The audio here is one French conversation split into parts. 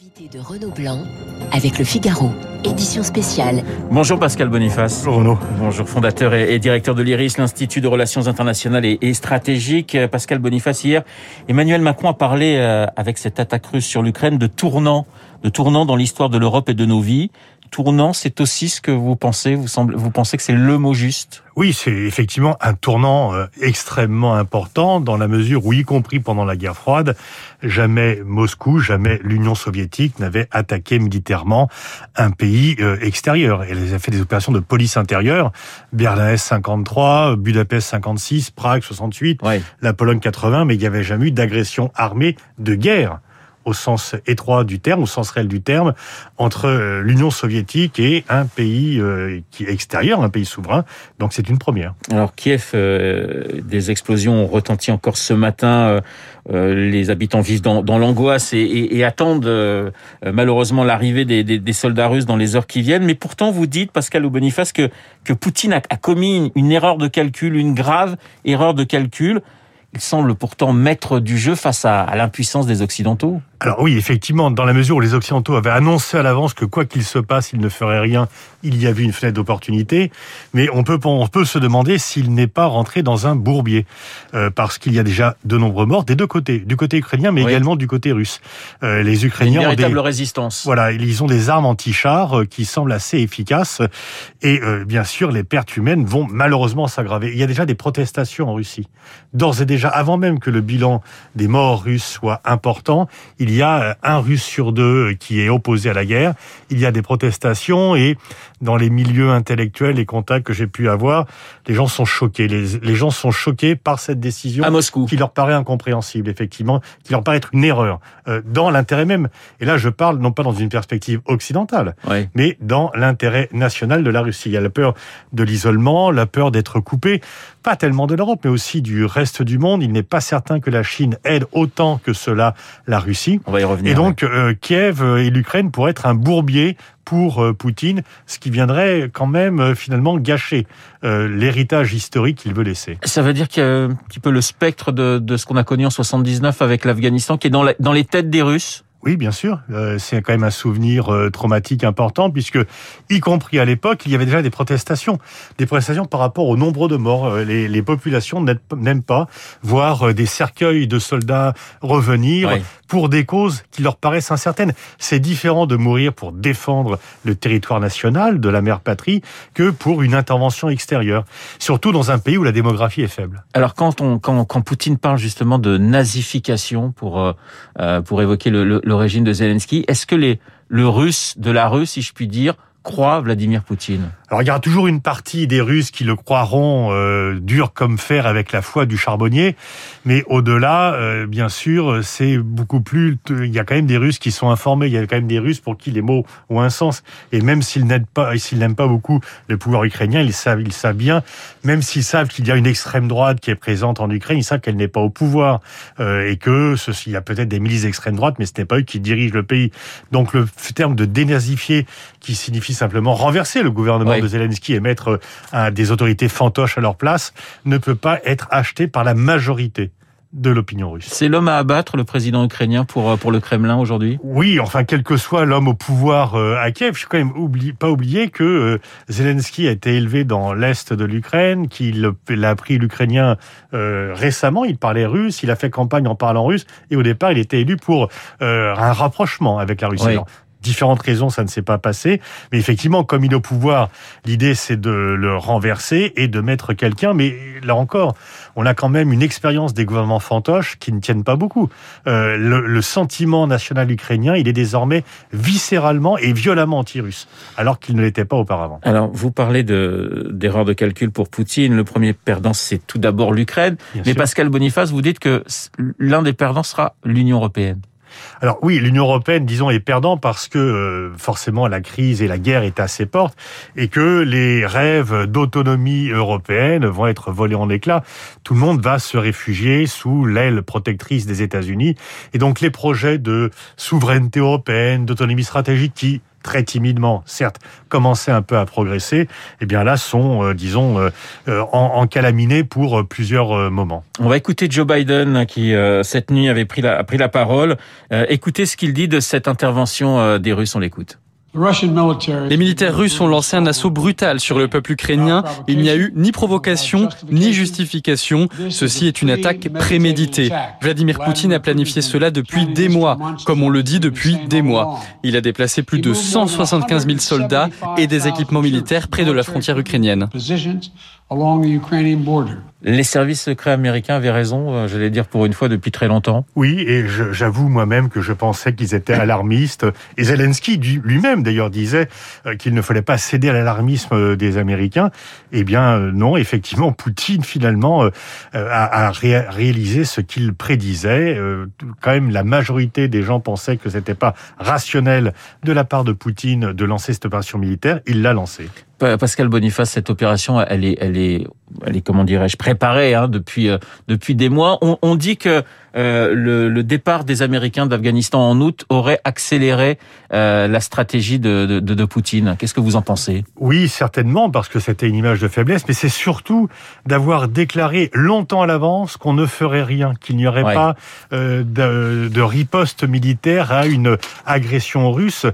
Invité de Renaud Blanc avec le Figaro, édition spéciale. Bonjour Pascal Boniface. Bonjour Renaud. Bonjour fondateur et, directeur de l'IRIS, l'Institut de Relations Internationales et, Stratégiques. Pascal Boniface, hier, Emmanuel Macron a parlé euh, avec cette attaque russe sur l'Ukraine de tournant, de tournant dans l'histoire de l'Europe et de nos vies tournant, c'est aussi ce que vous pensez Vous, semblez, vous pensez que c'est le mot juste? Oui, c'est effectivement un tournant euh, extrêmement important dans la mesure où, y compris pendant la guerre froide, jamais Moscou, jamais l'Union soviétique n'avait attaqué militairement un pays euh, extérieur. Elle a fait des opérations de police intérieure, Berlin 53, Budapest 56, Prague 68, la Pologne 80, mais il n'y avait jamais eu d'agression armée de guerre au sens étroit du terme, au sens réel du terme, entre euh, l'Union soviétique et un pays euh, qui est extérieur, un pays souverain. Donc c'est une première. Alors Kiev, euh, des explosions ont retenti encore ce matin. les habitants vivent dans, l'angoisse et, attendent malheureusement l'arrivée des, soldats russes dans les heures qui viennent. Mais pourtant, vous dites, Pascal ou Boniface, que, que Poutine a, a commis une erreur de calcul, une grave erreur de calcul. Il semble pourtant maître du jeu face à l'impuissance des Occidentaux. Alors oui, effectivement, dans la mesure où les Occidentaux avaient annoncé à l'avance que quoi qu'il se passe, ils ne feraient rien, il y avait une fenêtre d'opportunité. Mais on peut, on peut se demander s'il n'est pas rentré dans un bourbier, euh, parce qu'il y a déjà de nombreux morts des deux côtés, du côté ukrainien, mais également du côté russe. Euh, les Ukrainiens une véritable ont des, résistance. Voilà, ils ont des armes anti-chars euh, qui semblent assez efficaces, et euh, bien sûr, les pertes humaines vont malheureusement s'aggraver. Il y a déjà des protestations en Russie, d'ores et déjà, avant même que le bilan des morts russes soit important. Il il y a euh, un Russe sur deux qui est opposé à la guerre. Il y a des protestations et dans les milieux intellectuels, les contacts que j'ai pu avoir, les gens sont choqués. Les, gens sont choqués par cette décision à Moscou. qui leur paraît incompréhensible, effectivement, qui leur paraît être une erreur euh, dans l'intérêt même. Et là, je parle non pas dans une perspective occidentale, mais dans l'intérêt national de la Russie. Il y a la peur de l'isolement, la peur d'être coupé, pas tellement de l'Europe, mais aussi du reste du monde. Il n'est pas certain que la Chine aide autant que cela la Russie. On va y revenir. Et donc, euh, Kiev et l'Ukraine pourraient être un bourbier pour euh, Poutine, ce qui viendrait quand même euh, finalement gâcher l'héritage historique qu'il veut laisser. Ça veut dire qu'il y a un petit peu le spectre de, de ce qu'on a connu en 79 avec l'Afghanistan qui est dans, dans les têtes des Russes oui, bien sûr. Euh, c'est quand même un souvenir euh, traumatique important, puisque, y compris à l'époque, il y avait déjà des protestations. Des protestations par rapport au nombre de morts. Euh, les, les, populations n'aiment pas voir des cercueils de soldats revenir pour des causes qui leur paraissent incertaines. C'est différent de mourir pour défendre le territoire national de la mère patrie que pour une intervention extérieure. Surtout dans un pays où la démographie est faible. Alors, quand, on, quand, quand Poutine parle justement de nazification pour, pour évoquer le, le le régime de Zelensky. Est-ce que les, le russe de la Russie, si je puis dire, croit Vladimir Poutine alors il y aura toujours une partie des Russes qui le croiront euh, dur comme fer avec la foi du charbonnier, mais au-delà, euh, bien sûr, c'est beaucoup plus. Il y a quand même des Russes qui sont informés. Il y a quand même des Russes pour qui les mots ont un sens. Et même s'ils n'aiment pas, pas beaucoup le pouvoir ukrainien, ils savent, ils savent bien. Même s'ils savent qu'il y a une extrême droite qui est présente en Ukraine, ils savent qu'elle n'est pas au pouvoir euh, et que ceci, y a peut-être des milices d'extrême droite, mais ce n'est pas eux qui dirigent le pays. Donc le terme de dénazifier, qui signifie simplement renverser. Le gouvernement de Zelensky et mettre euh, des autorités fantoches à leur place ne peut pas être acheté par la majorité de l'opinion russe. C'est l'homme à abattre, le président ukrainien, pour, euh, pour le Kremlin aujourd'hui? Oui, enfin, quel que soit l'homme au pouvoir euh, à Kiev, je ne quand même pas oublier que Zelensky a été élevé dans l'est de l'Ukraine, qu'il a appris l'ukrainien récemment, il parlait russe, il a fait campagne en parlant russe, et au départ, il était élu pour un rapprochement avec la Russie différentes raisons, ça ne s'est pas passé. Mais effectivement, comme il est au pouvoir, l'idée c'est de le renverser et de mettre quelqu'un. Mais là encore, on a quand même une expérience des gouvernements fantoches qui ne tiennent pas beaucoup. Euh, le, le, sentiment national ukrainien, il est désormais viscéralement et violemment anti-russe, alors qu'il ne l'était pas auparavant. Alors, vous parlez d'erreur de, calcul pour Poutine. Le premier perdant, c'est tout d'abord l'Ukraine. Mais Pascal Boniface, vous dites que l'un des perdants sera l'Union européenne. Alors oui, l'Union européenne, disons, est perdant parce que euh, forcément la crise et la guerre est à ses portes et que les rêves d'autonomie européenne vont être volés en éclats. Tout le monde va se réfugier sous l'aile protectrice des États-Unis et donc les projets de souveraineté européenne, d'autonomie stratégique qui très timidement, certes, commençaient un peu à progresser, eh bien là sont, euh, disons, euh, euh, en, pour plusieurs moments. On va écouter Joe Biden qui cette nuit avait pris la, a pris la parole. écoutez ce qu'il dit de cette intervention des Russes. On l'écoute. Les militaires russes ont lancé un assaut brutal sur le peuple ukrainien. Il n'y a eu ni provocation, ni justification. Ceci est une attaque préméditée. Vladimir Poutine a planifié cela depuis des mois, comme on le dit depuis des mois. Il a déplacé plus de 175 000 soldats et des équipements militaires près de la frontière ukrainienne. Les services secrets américains avaient raison, euh, j'allais dire pour une fois depuis très longtemps. Oui, et j'avoue moi-même que je pensais qu'ils étaient alarmistes. Et Zelensky lui-même d'ailleurs disait euh, qu'il ne fallait pas céder à l'alarmisme euh, des Américains. Eh bien non, effectivement, Poutine finalement a, réalisé ce qu'il prédisait. Quand même, la majorité des gens pensaient que c'était pas rationnel de la part de Poutine de lancer cette opération militaire. Il l'a lancée. Pascal Boniface, cette opération, elle est, elle est, elle est comment dirais-je, préparée hein, depuis euh, depuis des mois. On, on dit que euh, le, le, départ des Américains d'Afghanistan en août aurait accéléré euh, la stratégie de, de, de Poutine. Qu'est-ce que vous en pensez? Oui, certainement, parce que c'était une image de faiblesse, mais c'est surtout d'avoir déclaré longtemps à l'avance qu'on ne ferait rien, qu'il n'y aurait pas de, de, riposte militaire à une agression russe.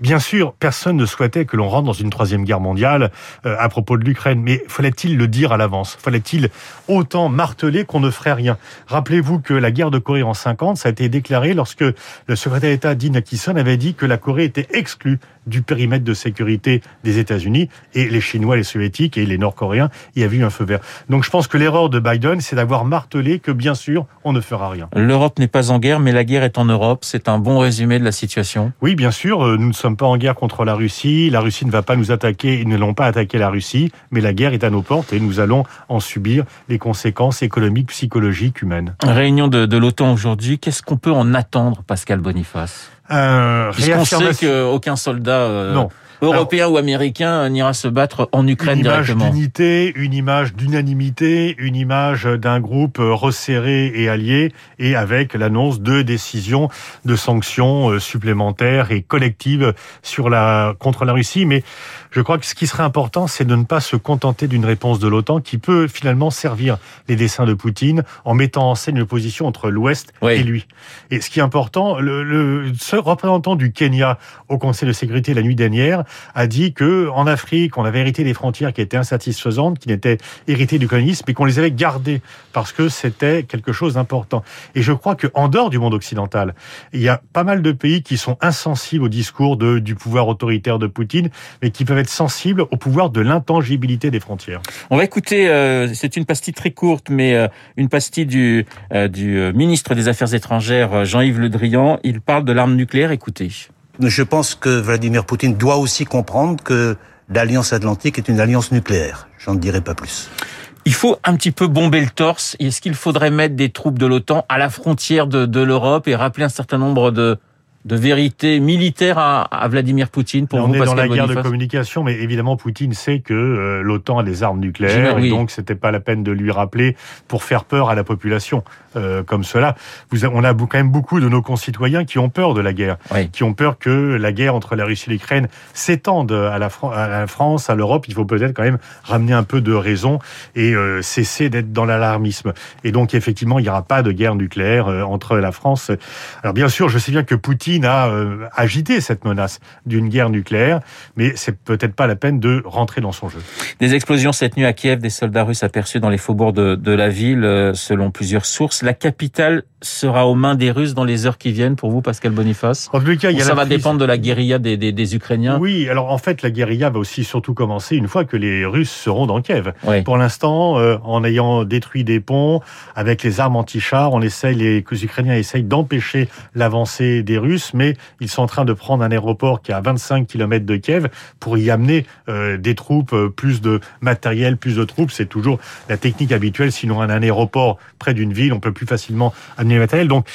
Bien sûr, personne ne souhaitait que l'on rentre dans une troisième guerre mondiale euh, à propos de l'Ukraine, mais fallait-il le dire à l'avance? Fallait-il autant marteler qu'on ne ferait rien? Rappelez-vous que la guerre de Corée en 50, ça a été déclaré lorsque le secrétaire d'État Dean Ackison avait dit que la Corée était exclue du périmètre de sécurité des États-Unis et les Chinois, les Soviétiques et les Nord-Coréens y avaient eu un feu vert. Donc je pense que l'erreur de Biden, c'est d'avoir martelé que bien sûr, on ne fera rien. L'Europe n'est pas en guerre, mais la guerre est en Europe. C'est un bon résumé de la situation. Oui, bien sûr, euh, nous ne sommes pas en guerre contre la Russie. La Russie ne va pas nous attaquer, ils ne l'ont pas attaqué la Russie, mais la guerre est à nos portes et nous allons en subir les conséquences économiques, psychologiques, humaines. Réunion de, de l'OTAN aujourd'hui. Qu'est-ce qu'on peut en attendre, Pascal Boniface? Euh, Puisqu'on sait qu'aucun soldat euh, non. Européen ou américain n'ira se battre en Ukraine une image d'unité, une image d'unanimité, une image d'un groupe resserré et allié, et avec l'annonce de décisions de sanctions euh, supplémentaires et collectives sur la contre la Russie. Mais je crois que ce qui serait important, c'est de ne pas se contenter d'une réponse de l'OTAN qui peut finalement servir les dessins de Poutine en mettant en scène une opposition entre l'Ouest et lui. Et ce qui est important, le, le ce représentant du Kenya au Conseil de sécurité la nuit dernière a dit que en Afrique, on avait hérité des frontières qui étaient insatisfaisantes, qui n'étaient héritées du colonisme, mais qu'on les avait gardées parce que c'était quelque chose d'important. Et je crois qu'en dehors du monde occidental, il y a pas mal de pays qui sont insensibles au discours du pouvoir autoritaire de Poutine, mais qui peuvent être sensible au pouvoir de l'intangibilité des frontières. On va écouter, euh, c'est une pastille très courte, mais euh, une pastille du, euh, du ministre des Affaires étrangères, Jean-Yves Le Drian. Il parle de l'arme nucléaire. Écoutez. Je pense que Vladimir Poutine doit aussi comprendre que l'Alliance Atlantique est une alliance nucléaire. J'en dirai pas plus. Il faut un petit peu bomber le torse. Est-ce qu'il faudrait mettre des troupes de l'OTAN à la frontière de, de l'Europe et rappeler un certain nombre de, de vérité militaire à, à Vladimir Poutine pour on vous, est dans la guerre de communication, mais évidemment Poutine sait que euh, l'OTAN a des armes nucléaires, et donc c'était pas la peine de lui rappeler pour faire peur à la population euh, comme cela. Vous, on a quand même beaucoup de nos concitoyens qui ont peur de la guerre, qui ont peur que la guerre entre la Russie et l'Ukraine s'étende à la, à la France, à l'Europe. Il faut peut-être quand même ramener un peu de raison et euh, cesser d'être dans l'alarmisme. Et donc effectivement, il n'y aura pas de guerre nucléaire entre la France. Alors bien sûr, je sais bien que Poutine a euh, agité cette menace d'une guerre nucléaire, mais c'est peut-être pas la peine de rentrer dans son jeu. Des explosions cette nuit à Kiev, des soldats russes aperçus dans les faubourgs de, de la ville, euh, selon plusieurs sources. La capitale sera aux mains des Russes dans les heures qui viennent pour vous, Pascal Boniface? En tout cas, il y a ça va dépendre de la guérilla des, des, des, Ukrainiens? Oui, alors en fait, la guérilla va aussi surtout commencer une fois que les Russes seront dans Kiev. Pour l'instant, euh, en ayant détruit des ponts, avec les armes anti-chars, on essaye, les, les Ukrainiens essayent d'empêcher l'avancée des Russes, mais ils sont en train de prendre un aéroport qui est à 25 km de Kiev pour y amener euh, des troupes, euh, plus de matériel, plus de troupes. C'est toujours la technique habituelle. Sinon, un aéroport près d'une ville, on peut plus facilement amener matériel. Donc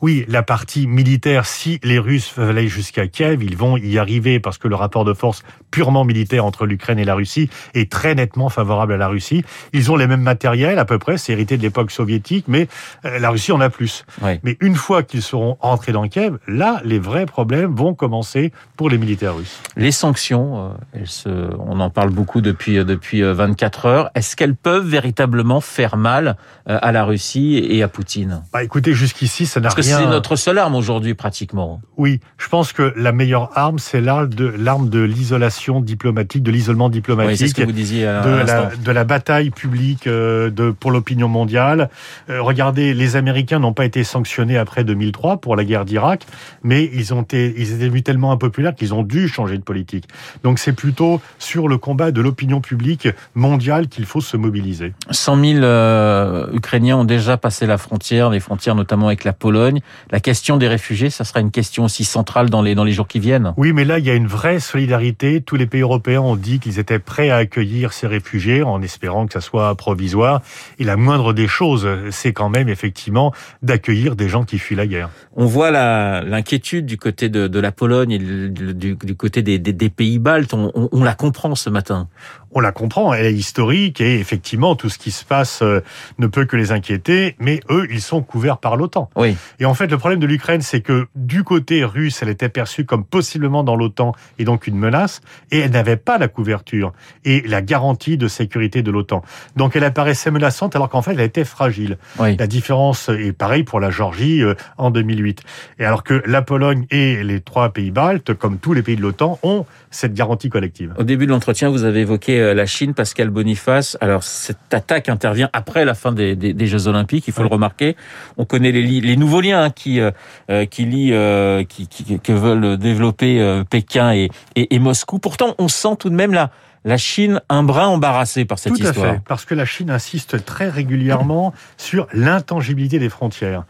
oui, la partie militaire, si les Russes veulent aller jusqu'à Kiev, ils vont y arriver parce que le rapport de force purement militaire entre l'Ukraine et la Russie est très nettement favorable à la Russie. Ils ont les mêmes matériels à peu près, c'est hérité de l'époque soviétique, mais euh, la Russie en a plus. Mais une fois qu'ils seront entrés dans Kiev, là, là, les vrais problèmes vont commencer pour les militaires russes. Les sanctions, elles se, on en parle beaucoup depuis depuis 24 heures. Est-ce qu'elles peuvent véritablement faire mal à la Russie et à Poutine? Bah, écoutez, jusqu'ici, ça n'a rien. Parce que c'est notre seule arme aujourd'hui, pratiquement. Oui, je pense que la meilleure arme, c'est l'arme de l'arme de l'isolation diplomatique, de l'isolement diplomatique, oui, ce que vous disiez à de, la, de la bataille publique de pour l'opinion mondiale. regardez, les Américains n'ont pas été sanctionnés après 2003 pour la guerre d'Irak, mais ils ont été, ils étaient vus tellement impopulaires qu'ils ont dû changer de politique. Donc c'est plutôt sur le combat de l'opinion publique mondiale qu'il faut se mobiliser. 100 000 euh, Ukrainiens ont déjà passé la frontière, les frontières notamment avec la Pologne. La question des réfugiés, ça sera une question aussi centrale dans les dans les jours qui viennent. Oui, mais là il y a une vraie solidarité. Tous les pays européens ont dit qu'ils étaient prêts à accueillir ces réfugiés en espérant que ça soit provisoire. Et la moindre des choses, c'est quand même effectivement d'accueillir des gens qui fuient la guerre. On voit l'inquiétude du côté de, la Pologne et du, côté des, pays baltes. On, la comprend ce matin. On la comprend, elle est historique et effectivement tout ce qui se passe euh, ne peut que les inquiéter, mais eux, ils sont couverts par l'OTAN. Oui. Et en fait, le problème de l'Ukraine, c'est que du côté russe, elle était perçue comme possiblement dans l'OTAN et donc une menace, et elle n'avait pas la couverture et la garantie de sécurité de l'OTAN. Donc elle apparaissait menaçante alors qu'en fait, elle était fragile. Oui. La différence est pareil pour la Géorgie euh, en 2008. Et alors que la Pologne et les trois pays baltes, comme tous les pays de l'OTAN, ont cette garantie collective. Au début de l'entretien, vous avez évoqué la Chine, Pascal Boniface. Alors cette attaque intervient après la fin des, des, des Jeux Olympiques, il faut oui. le remarquer. On connaît les, les nouveaux liens hein, qui euh, qui lient, euh, qui, qui, que veulent développer euh, Pékin et, et, et, Moscou. Pourtant, on sent tout de même la la Chine un brin embarrassée par cette Tout histoire. à fait, parce que la Chine insiste très régulièrement sur l'intangibilité des frontières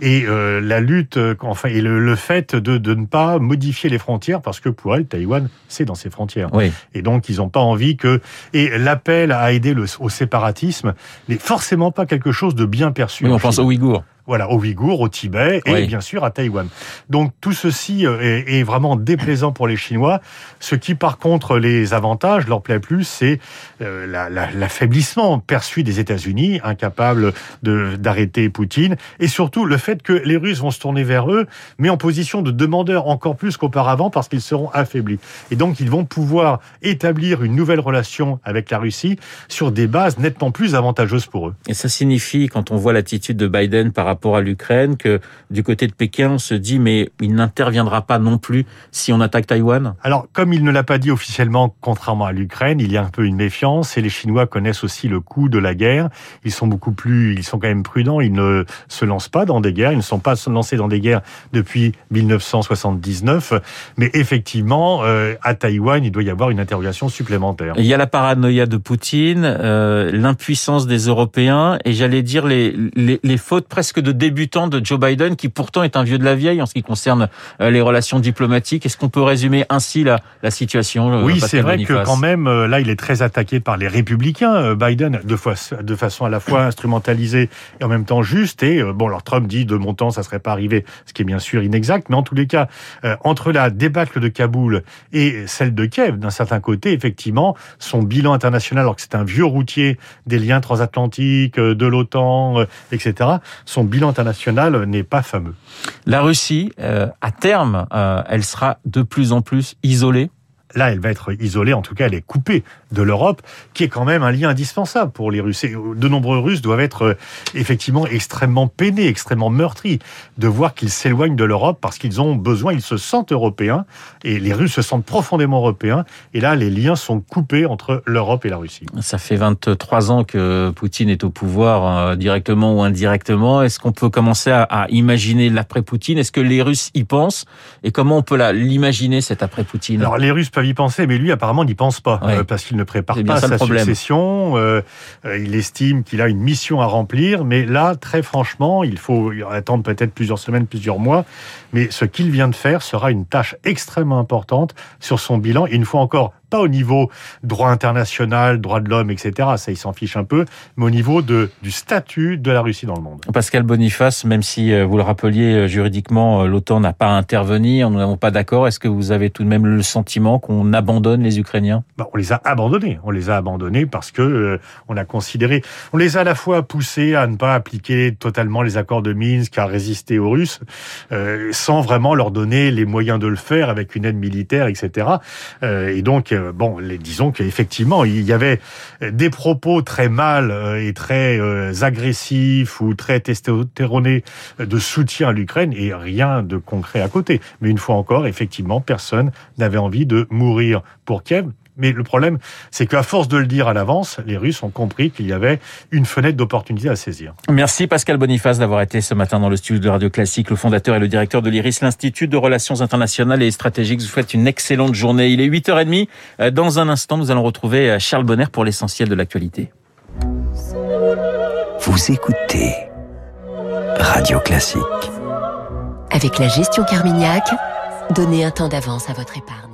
et euh, la lutte, enfin, et le, le fait de, de, ne pas modifier les frontières, parce que pour elle, Taïwan, c'est dans ses frontières. Oui. Et donc, ils n'ont pas envie que. Et l'appel à aider le, au séparatisme n'est forcément pas quelque chose de bien perçu. Oui, on pense aux Ouïghours voilà, aux Ouïghours, au Tibet et Oui. bien sûr à Taïwan. Donc tout ceci euh, est, est vraiment déplaisant pour les Chinois. Ce qui par contre les avantages leur plaît plus, c'est euh, la- la- l'affaiblissement perçu des États-Unis, incapables d'arrêter Poutine, et surtout le fait que les Russes vont se tourner vers eux, mais en position de demandeurs encore plus qu'auparavant parce qu'ils seront affaiblis. Et donc ils vont pouvoir établir une nouvelle relation avec la Russie sur des bases nettement plus avantageuses pour eux. Et ça signifie, quand on voit l'attitude de Biden par rapport à l'Ukraine, que du côté de Pékin, on se dit, mais il n'interviendra pas non plus si on attaque Taïwan? Alors, comme il ne l'a pas dit officiellement, contrairement à l'Ukraine, il y a un peu une méfiance et les Chinois connaissent aussi le coût de la guerre. Ils sont beaucoup plus, ils sont quand même prudents. Ils ne se lancent pas dans des guerres. Ils ne sont pas lancés dans des guerres depuis 1979. Mais effectivement, euh, à Taïwan, il doit y avoir une interrogation supplémentaire. Il y a la paranoïa de Poutine, euh, l'impuissance des Européens et j'allais dire les, les, les fautes presque de débutants de Joe Biden, qui pourtant est un vieux de la vieille en ce qui concerne euh, les relations diplomatiques. Est-ce qu'on peut résumer ainsi la, la situation euh, Oui, c'est vrai que quand même, euh, là, il est très attaqué par les républicains, Biden, de, fois, de façon à la fois instrumentalisée et en même temps juste. Et bon, alors Trump dit de mon temps, ça serait pas arrivé, ce qui est bien sûr inexact. Mais en tous les cas, entre la débâcle de Kaboul et celle de Kiev, d'un certain côté, effectivement, son bilan international, alors que c'est un vieux routier des liens transatlantiques, de l'OTAN, etc., son bilan international n'est pas fameux. La Russie, euh, à terme, euh, elle sera de plus en plus isolée. Là, elle va être isolée, en tout cas, elle est coupée de l'Europe, qui est quand même un lien indispensable pour les Russes. Et de nombreux Russes doivent être euh, effectivement extrêmement peinés, extrêmement meurtris de voir qu'ils s'éloignent de l'Europe parce qu'ils ont besoin, ils se sentent européens, et les Russes se sentent profondément européens. Et là, les liens sont coupés entre l'Europe et la Russie. Ça fait 23 ans que Poutine est au pouvoir, euh, directement ou indirectement. Est-ce qu'on peut commencer à, imaginer l'après-Poutine Est-ce que les Russes y pensent? Et comment on peut l'imaginer, cet après-Poutine Alors les Russes peuvent y penser, mais lui apparemment n'y pense pas Ouais. euh, parce qu'il ne prépare pas sa succession. euh, euh, il estime qu'il a une mission à remplir, mais là, très franchement, il faut attendre peut-être plusieurs semaines, plusieurs mois. Mais ce qu'il vient de faire sera une tâche extrêmement importante sur son bilan. Et une fois encore, pas au niveau droit international, droit de l'homme, etc. Ça, ils s'en fichent un peu, mais au niveau de, du statut de la Russie dans le monde. Pascal Boniface, même si vous le rappeliez juridiquement, l'OTAN n'a pas à intervenir, nous n'avons pas d'accord. Est-ce que vous avez tout de même le sentiment qu'on abandonne les Ukrainiens? Bah, On les a abandonnés. On les a abandonnés parce que euh, on a considéré, on les a à la fois poussés à ne pas appliquer totalement les accords de Minsk, à résister aux Russes, euh, sans vraiment leur donner les moyens de le faire avec une aide militaire, etc. Euh, et donc, euh, bon, les, disons qu'effectivement, il y avait des propos très mal euh, et très agressifs ou très testostéronés de soutien à l'Ukraine et rien de concret à côté. Mais une fois encore, effectivement, personne n'avait envie de mourir pour Kiev. Mais le problème, c'est qu'à force de le dire à l'avance, les Russes ont compris qu'il y avait une fenêtre d'opportunité à saisir. Merci Pascal Boniface d'avoir été ce matin dans le studio de Radio Classique, le fondateur et le directeur de l'IRIS, l'Institut de Relations Internationales et Stratégiques. Je vous souhaite une excellente journée. Il est 8h30. Euh, dans un instant, nous allons retrouver euh, Charles Bonner pour l'essentiel de l'actualité. Vous écoutez Radio Classique. Avec la gestion Carmignac, donnez un temps d'avance à votre épargne.